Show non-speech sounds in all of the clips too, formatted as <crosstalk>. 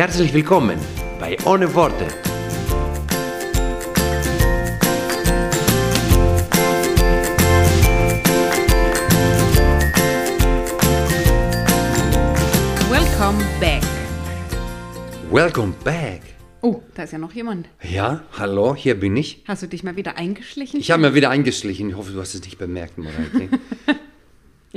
Herzlich willkommen bei Ohne Worte. Welcome back. Welcome back. Oh, da ist ja noch jemand. Ja, hallo, hier bin ich. Hast du dich mal wieder eingeschlichen? Ich habe mir wieder eingeschlichen. Ich hoffe, du hast es nicht bemerkt, Mareike. <laughs>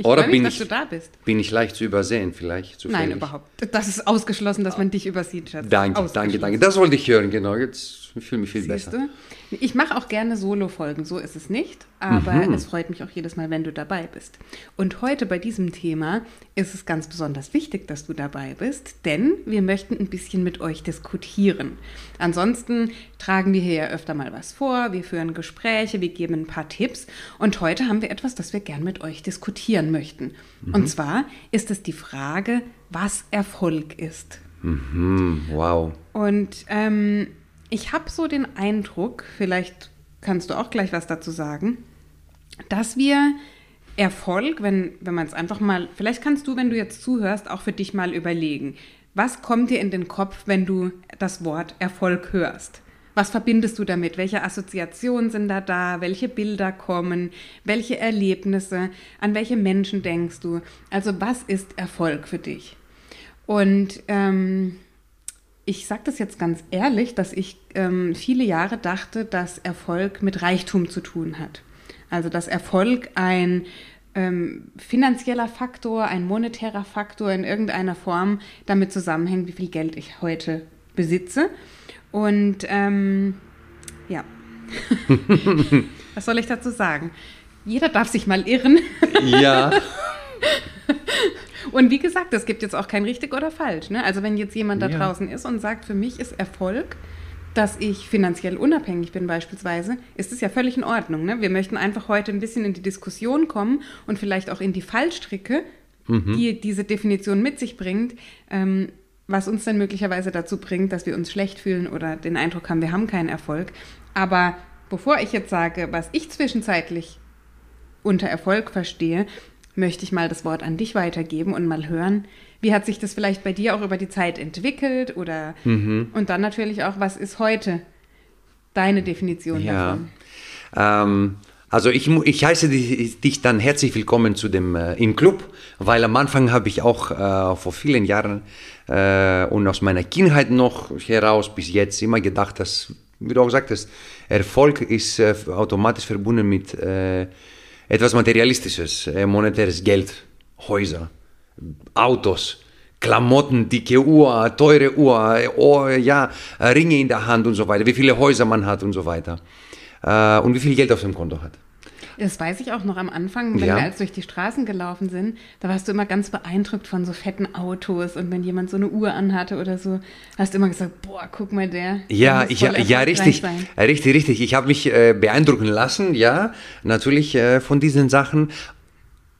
Ich Oder mich, bin dass ich- du da bist. Bin ich leicht zu übersehen, vielleicht? Zufällig? Nein, überhaupt. Das ist ausgeschlossen, dass man dich übersieht, Schatz. Danke, danke, danke. Das wollte ich hören, genau. Jetzt ich fühle mich viel Siehst besser. du? Ich mache auch gerne Solo-Folgen, so ist es nicht. Aber Mhm. es freut mich auch jedes Mal, wenn du dabei bist. Und heute bei diesem Thema ist es ganz besonders wichtig, dass du dabei bist, denn wir möchten ein bisschen mit euch diskutieren. Ansonsten tragen wir hier ja öfter mal was vor, wir führen Gespräche, wir geben ein paar Tipps. Und heute haben wir etwas, das wir gern mit euch diskutieren möchten. Mhm. Und zwar ist es die Frage, was Erfolg ist. Hm, wow. Und ähm, ich habe so den Eindruck, vielleicht kannst du auch gleich was dazu sagen, dass wir Erfolg, wenn, wenn man es einfach mal, vielleicht kannst du, wenn du jetzt zuhörst, auch für dich mal überlegen, was kommt dir in den Kopf, wenn du das Wort Erfolg hörst? Was verbindest du damit? Welche Assoziationen sind da da? Welche Bilder kommen? Welche Erlebnisse? An welche Menschen denkst du? Also was ist Erfolg für dich? Und ähm, ich sage das jetzt ganz ehrlich, dass ich ähm, viele Jahre dachte, dass Erfolg mit Reichtum zu tun hat. Also dass Erfolg ein ähm, finanzieller Faktor, ein monetärer Faktor in irgendeiner Form damit zusammenhängt, wie viel Geld ich heute besitze. Und ähm, ja, <laughs> was soll ich dazu sagen? Jeder darf sich mal irren. Ja. <laughs> Und wie gesagt, es gibt jetzt auch kein richtig oder falsch. Ne? Also wenn jetzt jemand da Ja. draußen ist und sagt, für mich ist Erfolg, dass ich finanziell unabhängig bin beispielsweise, ist es ja völlig in Ordnung. Ne? Wir möchten einfach heute ein bisschen in die Diskussion kommen und vielleicht auch in die Fallstricke, die diese Definition mit sich bringt, ähm, was uns dann möglicherweise dazu bringt, dass wir uns schlecht fühlen oder den Eindruck haben, wir haben keinen Erfolg. Aber bevor ich jetzt sage, was ich zwischenzeitlich unter Erfolg verstehe, möchte ich mal das Wort an dich weitergeben und mal hören, wie hat sich das vielleicht bei dir auch über die Zeit entwickelt oder Mhm. und dann natürlich auch, was ist heute deine Definition Ja. davon? Ähm, also ich, ich heiße dich, dich dann herzlich willkommen zu dem äh, im Club, weil am Anfang habe ich auch äh, vor vielen Jahren äh, und aus meiner Kindheit noch heraus bis jetzt immer gedacht, dass, wie du auch sagtest, Erfolg ist äh, automatisch verbunden mit äh, etwas Materialistisches, äh, monetäres Geld, Häuser, Autos. Klamotten, dicke Uhr, teure Uhr, oh, ja, Ringe in der Hand und so weiter, wie viele Häuser man hat und so weiter. Äh, und wie viel Geld auf dem Konto hat. Das weiß ich auch noch am Anfang, wenn Ja. wir als durch die Straßen gelaufen sind, da warst du immer ganz beeindruckt von so fetten Autos und wenn jemand so eine Uhr anhatte oder so, hast du immer gesagt, boah, guck mal der. Ja, ich, ja, richtig, richtig, richtig. Ich habe mich äh, beeindrucken lassen, ja, natürlich äh, von diesen Sachen.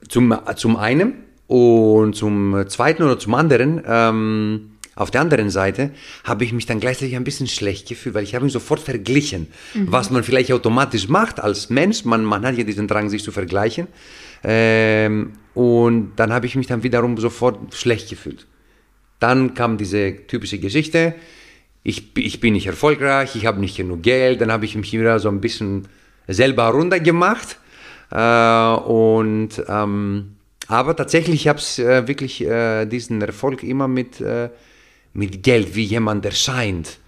Zum, zum einen und zum zweiten oder zum anderen, ähm, auf der anderen Seite habe ich mich dann gleichzeitig ein bisschen schlecht gefühlt, weil ich habe mich sofort verglichen, was man vielleicht automatisch macht als Mensch. Man, man hat ja diesen Drang, sich zu vergleichen. Ähm, und dann habe ich mich dann wiederum sofort schlecht gefühlt. Dann kam diese typische Geschichte, ich, ich bin nicht erfolgreich, ich habe nicht genug Geld, dann habe ich mich wieder so ein bisschen selber runtergemacht. Äh, und, ähm, aber tatsächlich habe ich äh, wirklich äh, diesen Erfolg immer mit, äh, mit Geld, wie jemand erscheint,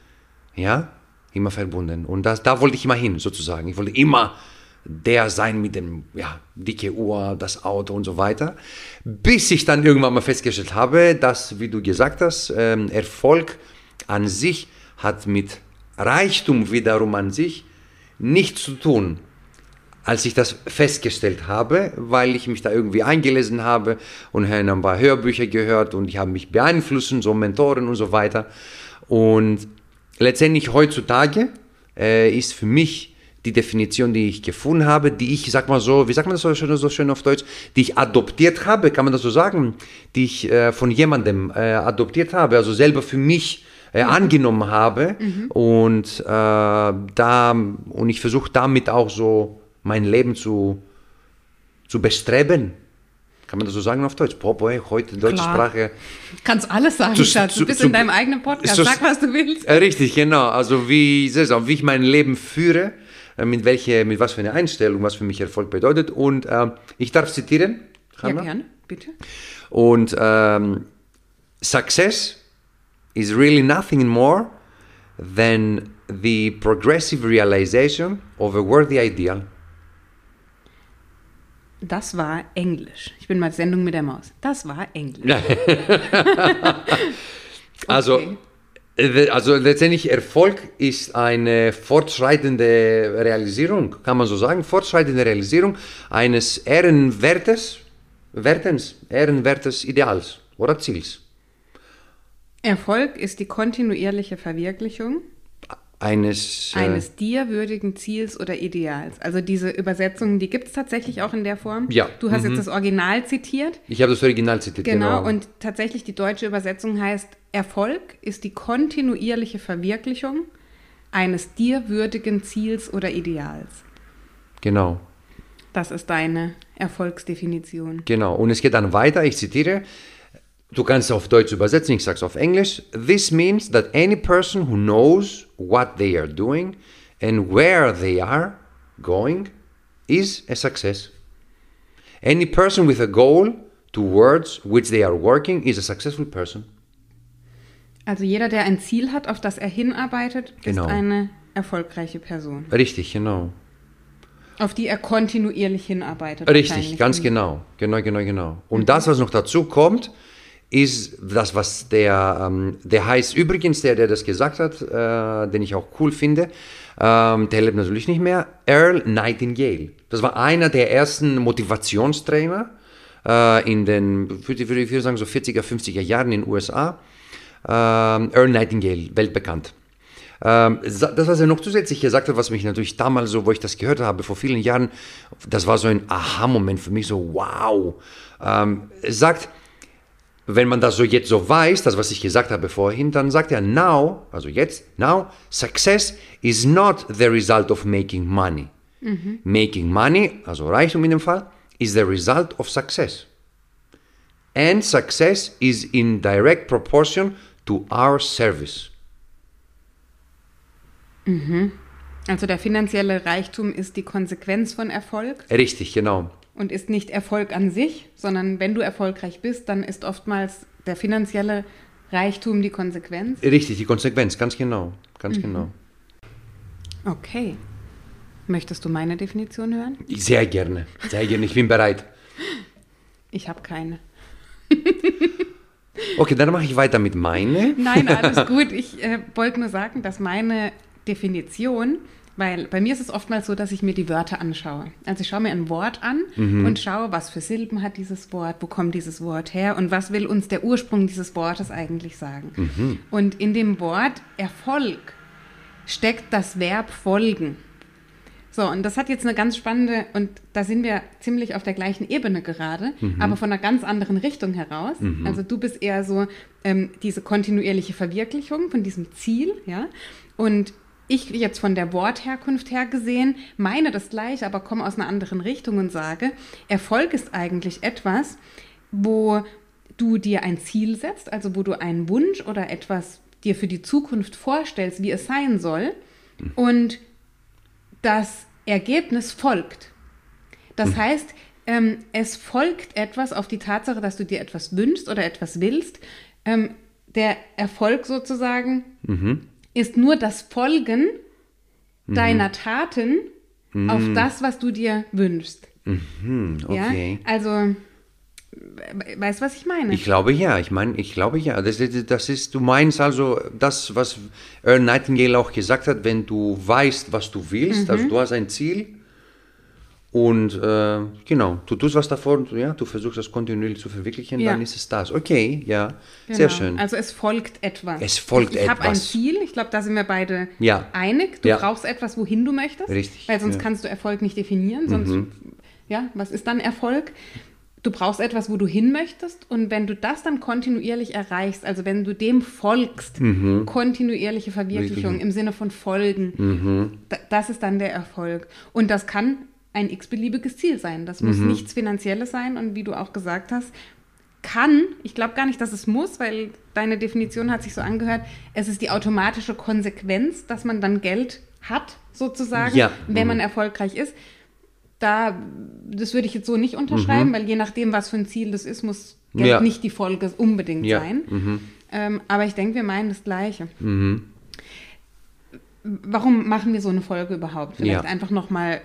ja, immer verbunden. Und das, da wollte ich immer hin, sozusagen. Ich wollte immer der sein mit dem, ja, dicke Uhr, das Auto und so weiter. Bis ich dann irgendwann mal festgestellt habe, dass, wie du gesagt hast, ähm, Erfolg an sich hat mit Reichtum wiederum an sich nichts zu tun. Als ich das festgestellt habe, weil ich mich da irgendwie eingelesen habe und habe ein paar Hörbücher gehört und ich habe mich beeinflussen, so Mentoren und so weiter. Und letztendlich heutzutage äh, ist für mich die Definition, die ich gefunden habe, die ich, sag mal so, wie sagt man das so schön, so schön auf Deutsch, die ich adoptiert habe, kann man das so sagen, die ich äh, von jemandem äh, adoptiert habe, also selber für mich äh, angenommen habe und äh, da und ich versuche damit auch so mein Leben zu, zu bestreben. Kann man das so sagen auf Deutsch? Boy, heute deutsche Klar. Sprache. Kannst alles sagen, Zu- Schatz. Du zu- bist zu- in deinem eigenen Podcast. Sag, was du willst. Äh, richtig, genau. Also wie, wie ich mein Leben führe, äh, mit, welche, mit was für eine Einstellung, was für mich Erfolg bedeutet. Und äh, ich darf zitieren. Ja, Hanna? gerne, bitte. Und ähm, Success is really nothing more than the progressive realization of a worthy ideal. Das war Englisch. Ich bin mal Sendung mit der Maus. Das war Englisch. <laughs> Also, Okay. äh, also letztendlich Erfolg ist eine fortschreitende Realisierung, kann man so sagen, fortschreitende Realisierung eines ehrenwertes, Wertens, ehrenwertes Ideals oder Ziels. Erfolg ist die kontinuierliche Verwirklichung Eines, äh, eines dir würdigen Ziels oder Ideals. Also diese Übersetzungen, die gibt es tatsächlich auch in der Form. Ja. Du hast jetzt das Original zitiert. ich habe das Original zitiert. Genau, und tatsächlich die deutsche Übersetzung heißt, Erfolg ist die kontinuierliche Verwirklichung eines dir würdigen Ziels oder Ideals. Genau. Das ist deine Erfolgsdefinition. Genau, und es geht dann weiter, ich zitiere, du kannst auf Deutsch übersetzen, ich sage es auf Englisch. This means that any person who knows what they are doing and where they are going is a success. Any person with a goal towards which they are working is a successful person. Also jeder, der ein Ziel hat, auf das er hinarbeitet, Genau. ist eine erfolgreiche Person, Richtig, genau. auf die er kontinuierlich hinarbeitet. Richtig, ganz genau. Genau, genau, genau. Und das, was noch dazu kommt, ist das, was der, ähm, der heißt übrigens, der, der das gesagt hat, äh, den ich auch cool finde, ähm, der lebt natürlich nicht mehr, Earl Nightingale. Das war einer der ersten Motivationstrainer äh, in den, würde ich sagen, so 40er, 50er Jahren in den USA. Ähm, Earl Nightingale, weltbekannt. Ähm, das, was er noch zusätzlich gesagt hat, was mich natürlich damals so, wo ich das gehört habe, vor vielen Jahren, das war so ein Aha-Moment für mich, so wow. Ähm, er sagt, wenn man das so jetzt so weiß, das, was ich gesagt habe vorhin, dann sagt er, now, also jetzt, now, success is not the result of making money. Making money, also Reichtum in dem Fall, is the result of success. And success is in direct proportion to our service. Also der finanzielle Reichtum ist die Konsequenz von Erfolg Richtig, genau. Und ist nicht Erfolg an sich, sondern wenn du erfolgreich bist, dann ist oftmals der finanzielle Reichtum die Konsequenz. Richtig, die Konsequenz, ganz genau. Ganz genau. Okay. Möchtest du meine Definition hören? Sehr gerne, sehr gerne, ich bin bereit. Ich habe keine. <laughs> Okay, dann mache ich weiter mit meine. Nein, alles <laughs> gut. Ich äh, wollte nur sagen, dass meine Definition, weil bei mir ist es oftmals so, dass ich mir die Wörter anschaue. Also ich schaue mir ein Wort an und schaue, was für Silben hat dieses Wort, wo kommt dieses Wort her und was will uns der Ursprung dieses Wortes eigentlich sagen. Und in dem Wort Erfolg steckt das Verb folgen. So, und das hat jetzt eine ganz spannende, und da sind wir ziemlich auf der gleichen Ebene gerade, aber von einer ganz anderen Richtung heraus. Also du bist eher so ähm, diese kontinuierliche Verwirklichung von diesem Ziel, ja. Und ich jetzt von der Wortherkunft her gesehen, meine das gleiche, aber komme aus einer anderen Richtung und sage, Erfolg ist eigentlich etwas, wo du dir ein Ziel setzt, also wo du einen Wunsch oder etwas dir für die Zukunft vorstellst, wie es sein soll, und das Ergebnis folgt. Das heißt, ähm, es folgt etwas auf die Tatsache, dass du dir etwas wünschst oder etwas willst. Ähm, der Erfolg sozusagen ist nur das Folgen deiner Taten auf das, was du dir wünschst. Hm, okay. Ja? Also, we- weißt du, was ich meine? Ich glaube ja, ich meine, ich glaube ja. Das, ist- das ist, du meinst also das, was Earl Nightingale auch gesagt hat, wenn du weißt, was du willst, also du hast ein Ziel Und äh, genau, du tust was davon, ja, du versuchst das kontinuierlich zu verwirklichen, Ja. dann ist es das. Okay, ja, Genau. sehr schön. Also es folgt etwas. Es folgt ich Ich habe ein etwas. Ziel, ich glaube, da sind wir beide Ja. einig. Du Ja. brauchst etwas, wohin du möchtest. Richtig, Weil sonst. Mhm. kannst du Erfolg nicht definieren. Sonst, ja, was ist dann Erfolg? Du brauchst etwas, wo du hin möchtest. Und wenn du das dann kontinuierlich erreichst, also wenn du dem folgst, kontinuierliche Verwirklichung Richtig. im Sinne von Folgen, da, das ist dann der Erfolg. Und das kann ein x-beliebiges Ziel sein. Das muss nichts Finanzielles sein. Und wie du auch gesagt hast, kann, ich glaube gar nicht, dass es muss, weil deine Definition hat sich so angehört, es ist die automatische Konsequenz, dass man dann Geld hat, sozusagen, Ja. wenn man erfolgreich ist. Da, das würde ich jetzt so nicht unterschreiben, weil je nachdem, was für ein Ziel das ist, muss Geld Ja. nicht die Folge unbedingt Ja. sein. Ähm, aber ich denke, wir meinen das Gleiche. Mhm. Warum machen wir so eine Folge überhaupt? Vielleicht einfach noch mal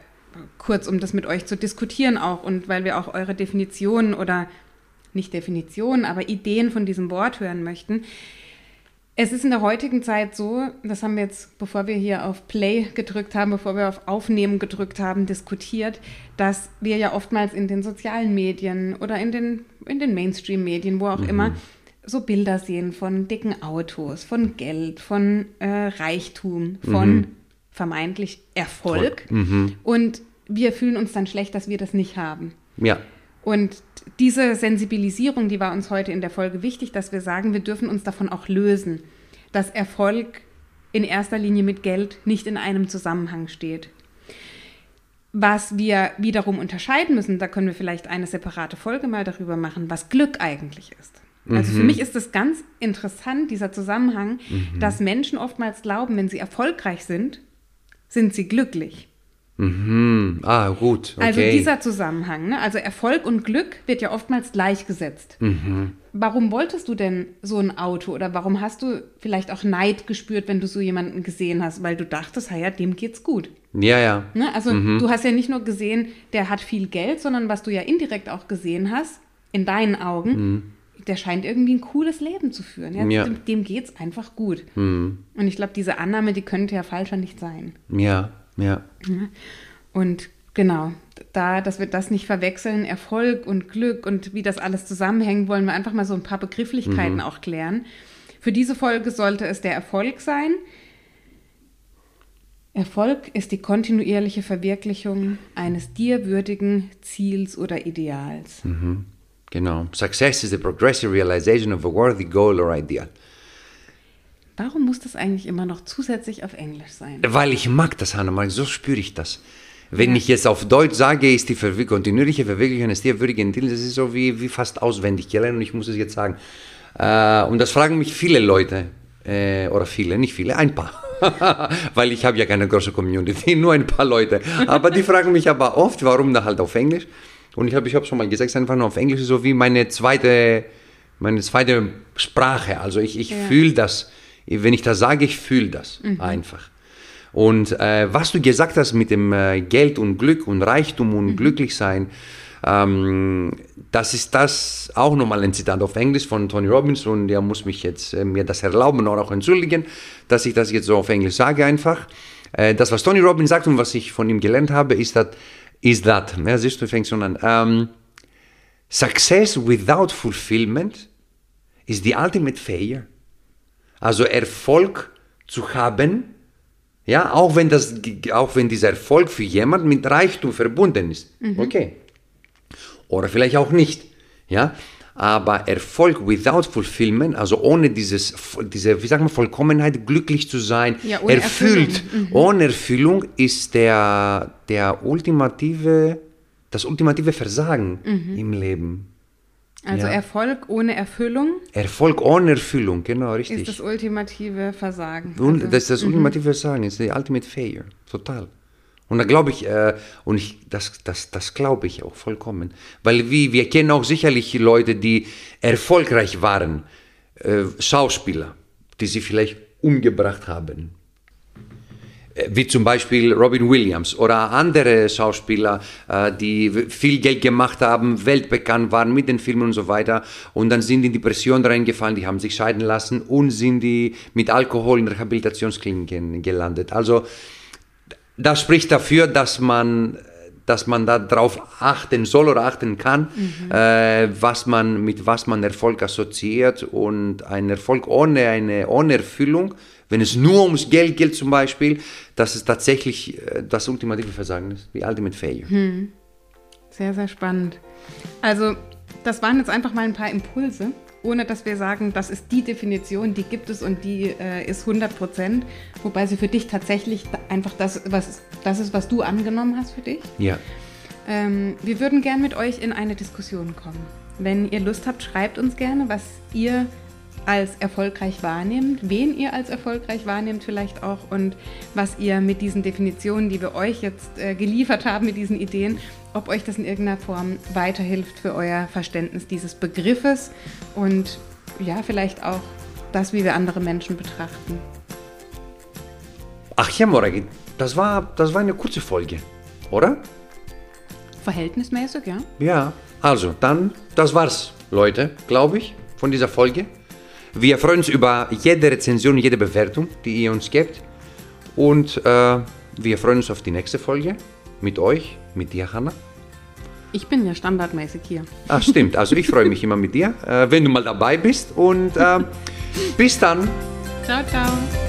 kurz, um das mit euch zu diskutieren auch und weil wir auch eure Definitionen oder nicht Definitionen, aber Ideen von diesem Wort hören möchten. Es ist in der heutigen Zeit so, das haben wir jetzt, bevor wir hier auf Play gedrückt haben, bevor wir auf Aufnehmen gedrückt haben, diskutiert, dass wir ja oftmals in den sozialen Medien oder in den, in den Mainstream-Medien, wo auch immer, so Bilder sehen von dicken Autos, von Geld, von äh, Reichtum, von vermeintlich Erfolg. Und wir fühlen uns dann schlecht, dass wir das nicht haben. Ja, Und diese Sensibilisierung, die war uns heute in der Folge wichtig, dass wir sagen, wir dürfen uns davon auch lösen, dass Erfolg in erster Linie mit Geld nicht in einem Zusammenhang steht. Was wir wiederum unterscheiden müssen, da können wir vielleicht eine separate Folge mal darüber machen, was Glück eigentlich ist. Also für mich ist es ganz interessant, dieser Zusammenhang, dass Menschen oftmals glauben, wenn sie erfolgreich sind, sind sie glücklich. mhm. ah, gut, okay. Also dieser Zusammenhang, ne? also Erfolg und Glück wird ja oftmals gleichgesetzt. Mhm. Warum wolltest du denn so ein Auto oder warum hast du vielleicht auch Neid gespürt, wenn du so jemanden gesehen hast, weil du dachtest, ja, dem geht's gut. ja, ja, Ne? Also Mhm. du hast ja nicht nur gesehen, der hat viel Geld, sondern was du ja indirekt auch gesehen hast, in deinen Augen, der scheint irgendwie ein cooles Leben zu führen. Ja? Mhm. Ja. Dem, dem geht's einfach gut. Mhm. Und ich glaube, diese Annahme, die könnte ja falscher nicht sein. ja, ja. Und genau, da, dass wir das nicht verwechseln, Erfolg und Glück und wie das alles zusammenhängt, wollen wir einfach mal so ein paar Begrifflichkeiten auch klären. Für diese Folge sollte es der Erfolg sein. Erfolg ist die kontinuierliche Verwirklichung eines dir würdigen Ziels oder Ideals. Genau. Success is the progressive realization of a worthy goal or ideal. Warum muss das eigentlich immer noch zusätzlich auf Englisch sein? Weil ich mag das, Hannah, so spüre ich das. Wenn ich jetzt auf Deutsch sage, ist die Verwir kontinuierliche Verwirklichung eines dir würdigen Ziels, das ist so wie, wie fast auswendig gelernt und ich muss es jetzt sagen. Äh, und das fragen mich viele Leute, äh, oder viele, nicht viele, ein paar. <laughs> Weil ich habe ja keine große Community, <laughs> nur ein paar Leute. Aber die fragen mich aber oft, warum da halt auf Englisch. Und ich habe ich hab schon mal gesagt, einfach nur auf Englisch ist so wie meine zweite, meine zweite Sprache. Also ich, ich Ja. fühle das, wenn ich das sage, ich fühle das einfach. Und äh, was du gesagt hast mit dem äh, Geld und Glück und Reichtum und glücklich sein, ähm, das ist das auch nochmal ein Zitat auf Englisch von Tony Robbins und der muss mich jetzt äh, mir das erlauben oder auch entschuldigen, dass ich das jetzt so auf Englisch sage einfach. Äh, das, was Tony Robbins sagt und was ich von ihm gelernt habe, ist das, ist das, ja, siehst du, fängst schon an. Ähm, Success without fulfillment is the ultimate failure. Also Erfolg zu haben, ja, auch wenn, das, auch wenn dieser Erfolg für jemanden mit Reichtum verbunden ist. Okay. Oder vielleicht auch nicht. Ja. Aber Erfolg without fulfillment, also ohne dieses, diese, wie sagen wir, Vollkommenheit, glücklich zu sein, Ja, ohne erfüllt, Erfüllung. ohne Erfüllung ist der, der ultimative, das ultimative Versagen im Leben. Also Ja. Erfolg ohne Erfüllung Erfolg ohne Erfüllung, genau, richtig. ist das ultimative Versagen. Also- das ist das ultimative Versagen, ist die ultimate failure, total. Und da glaube ich, äh, und ich, das, das, das glaube ich auch vollkommen. Weil wie, wir kennen auch sicherlich Leute, die erfolgreich waren, äh, Schauspieler, die sie vielleicht umgebracht haben. Äh, Wie zum Beispiel Robin Williams oder andere Schauspieler, äh, die viel Geld gemacht haben, weltbekannt waren mit den Filmen und so weiter. Und dann sind in Depression reingefallen, die haben sich scheiden lassen und sind die mit Alkohol in Rehabilitationskliniken gelandet. Also das spricht dafür, dass man, dass man darauf achten soll oder achten kann, Mhm. äh, was man, mit was man Erfolg assoziiert und ein Erfolg ohne eine ohne Erfüllung, wenn es nur ums Geld geht zum Beispiel, das ist tatsächlich äh, das ultimative Versagen ist, die Ultimate Failure. Hm. Sehr, sehr spannend. Also, das waren jetzt einfach mal ein paar Impulse, ohne dass wir sagen, das ist die Definition, die gibt es und die äh, ist 100 Prozent. Wobei sie für dich tatsächlich einfach das, was, das ist, was du angenommen hast für dich. Ja. Ähm, wir würden gern mit euch in eine Diskussion kommen. Wenn ihr Lust habt, schreibt uns gerne, was ihr als erfolgreich wahrnehmt, wen ihr als erfolgreich wahrnehmt vielleicht auch und was ihr mit diesen Definitionen, die wir euch jetzt äh, geliefert haben, mit diesen Ideen, ob euch das in irgendeiner Form weiterhilft für euer Verständnis dieses Begriffes und ja, vielleicht auch das, wie wir andere Menschen betrachten. Ach ja, Moragi, das war, das war eine kurze Folge, oder? Verhältnismäßig, ja? Ja. Also, dann, das war's, Leute, glaube ich, von dieser Folge. Wir freuen uns über jede Rezension, jede Bewertung, die ihr uns gebt. Und äh, wir freuen uns auf die nächste Folge mit euch, mit dir, Hanna. Ich bin ja standardmäßig hier. Ah, stimmt. Also ich freue mich immer mit dir, äh, wenn du mal dabei bist. Und äh, bis dann. Ciao, ciao.